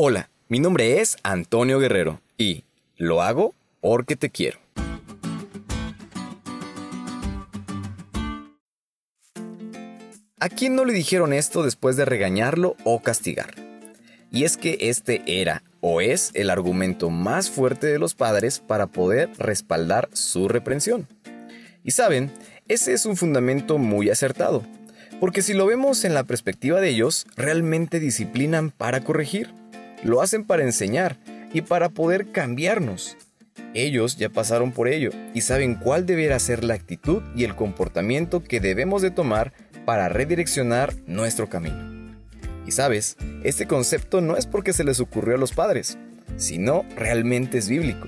Hola, mi nombre es Antonio Guerrero y lo hago porque te quiero. ¿A quién no le dijeron esto después de regañarlo o castigar? Y es que este era o es el argumento más fuerte de los padres para poder respaldar su reprensión. Y saben, ese es un fundamento muy acertado, porque si lo vemos en la perspectiva de ellos, realmente disciplinan para corregir, lo hacen para enseñar y para poder cambiarnos. Ellos ya pasaron por ello y saben cuál deberá ser la actitud y el comportamiento que debemos de tomar para redireccionar nuestro camino. Y sabes, este concepto no es porque se les ocurrió a los padres, sino realmente es bíblico.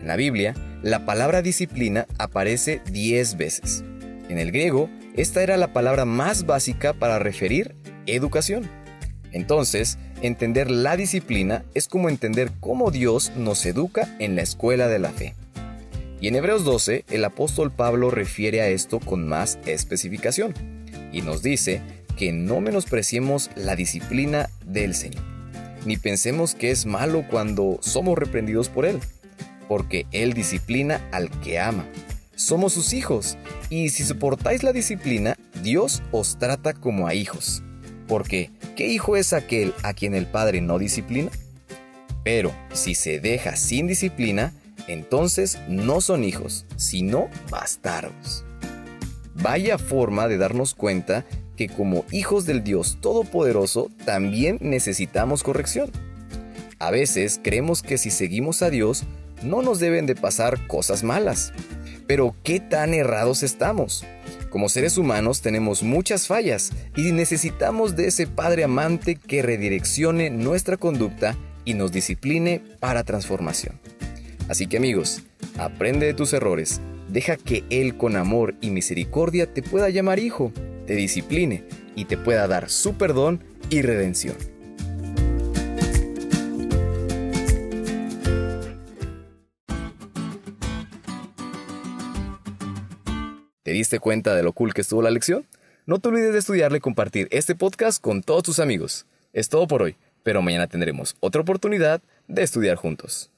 En la Biblia, la palabra disciplina aparece 10 veces. En el griego, esta era la palabra más básica para referir educación. Entonces, entender la disciplina es como entender cómo Dios nos educa en la escuela de la fe. Y en Hebreos 12, el apóstol Pablo refiere a esto con más especificación y nos dice que no menospreciemos la disciplina del Señor, ni pensemos que es malo cuando somos reprendidos por Él, porque Él disciplina al que ama. Somos sus hijos, y si soportáis la disciplina, Dios os trata como a hijos. Porque, ¿qué hijo es aquel a quien el Padre no disciplina? Pero si se deja sin disciplina, entonces no son hijos, sino bastardos. Vaya forma de darnos cuenta que como hijos del Dios Todopoderoso también necesitamos corrección. A veces creemos que si seguimos a Dios no nos deben de pasar cosas malas. Pero ¿qué tan errados estamos? Como seres humanos tenemos muchas fallas y necesitamos de ese Padre amante que redireccione nuestra conducta y nos discipline para transformación. Así que amigos, aprende de tus errores, deja que Él con amor y misericordia te pueda llamar hijo te discipline y te pueda dar su perdón y redención. ¿Te diste cuenta de lo cool que estuvo la lección? No te olvides de estudiarle y compartir este podcast con todos tus amigos. Es todo por hoy, pero mañana tendremos otra oportunidad de estudiar juntos.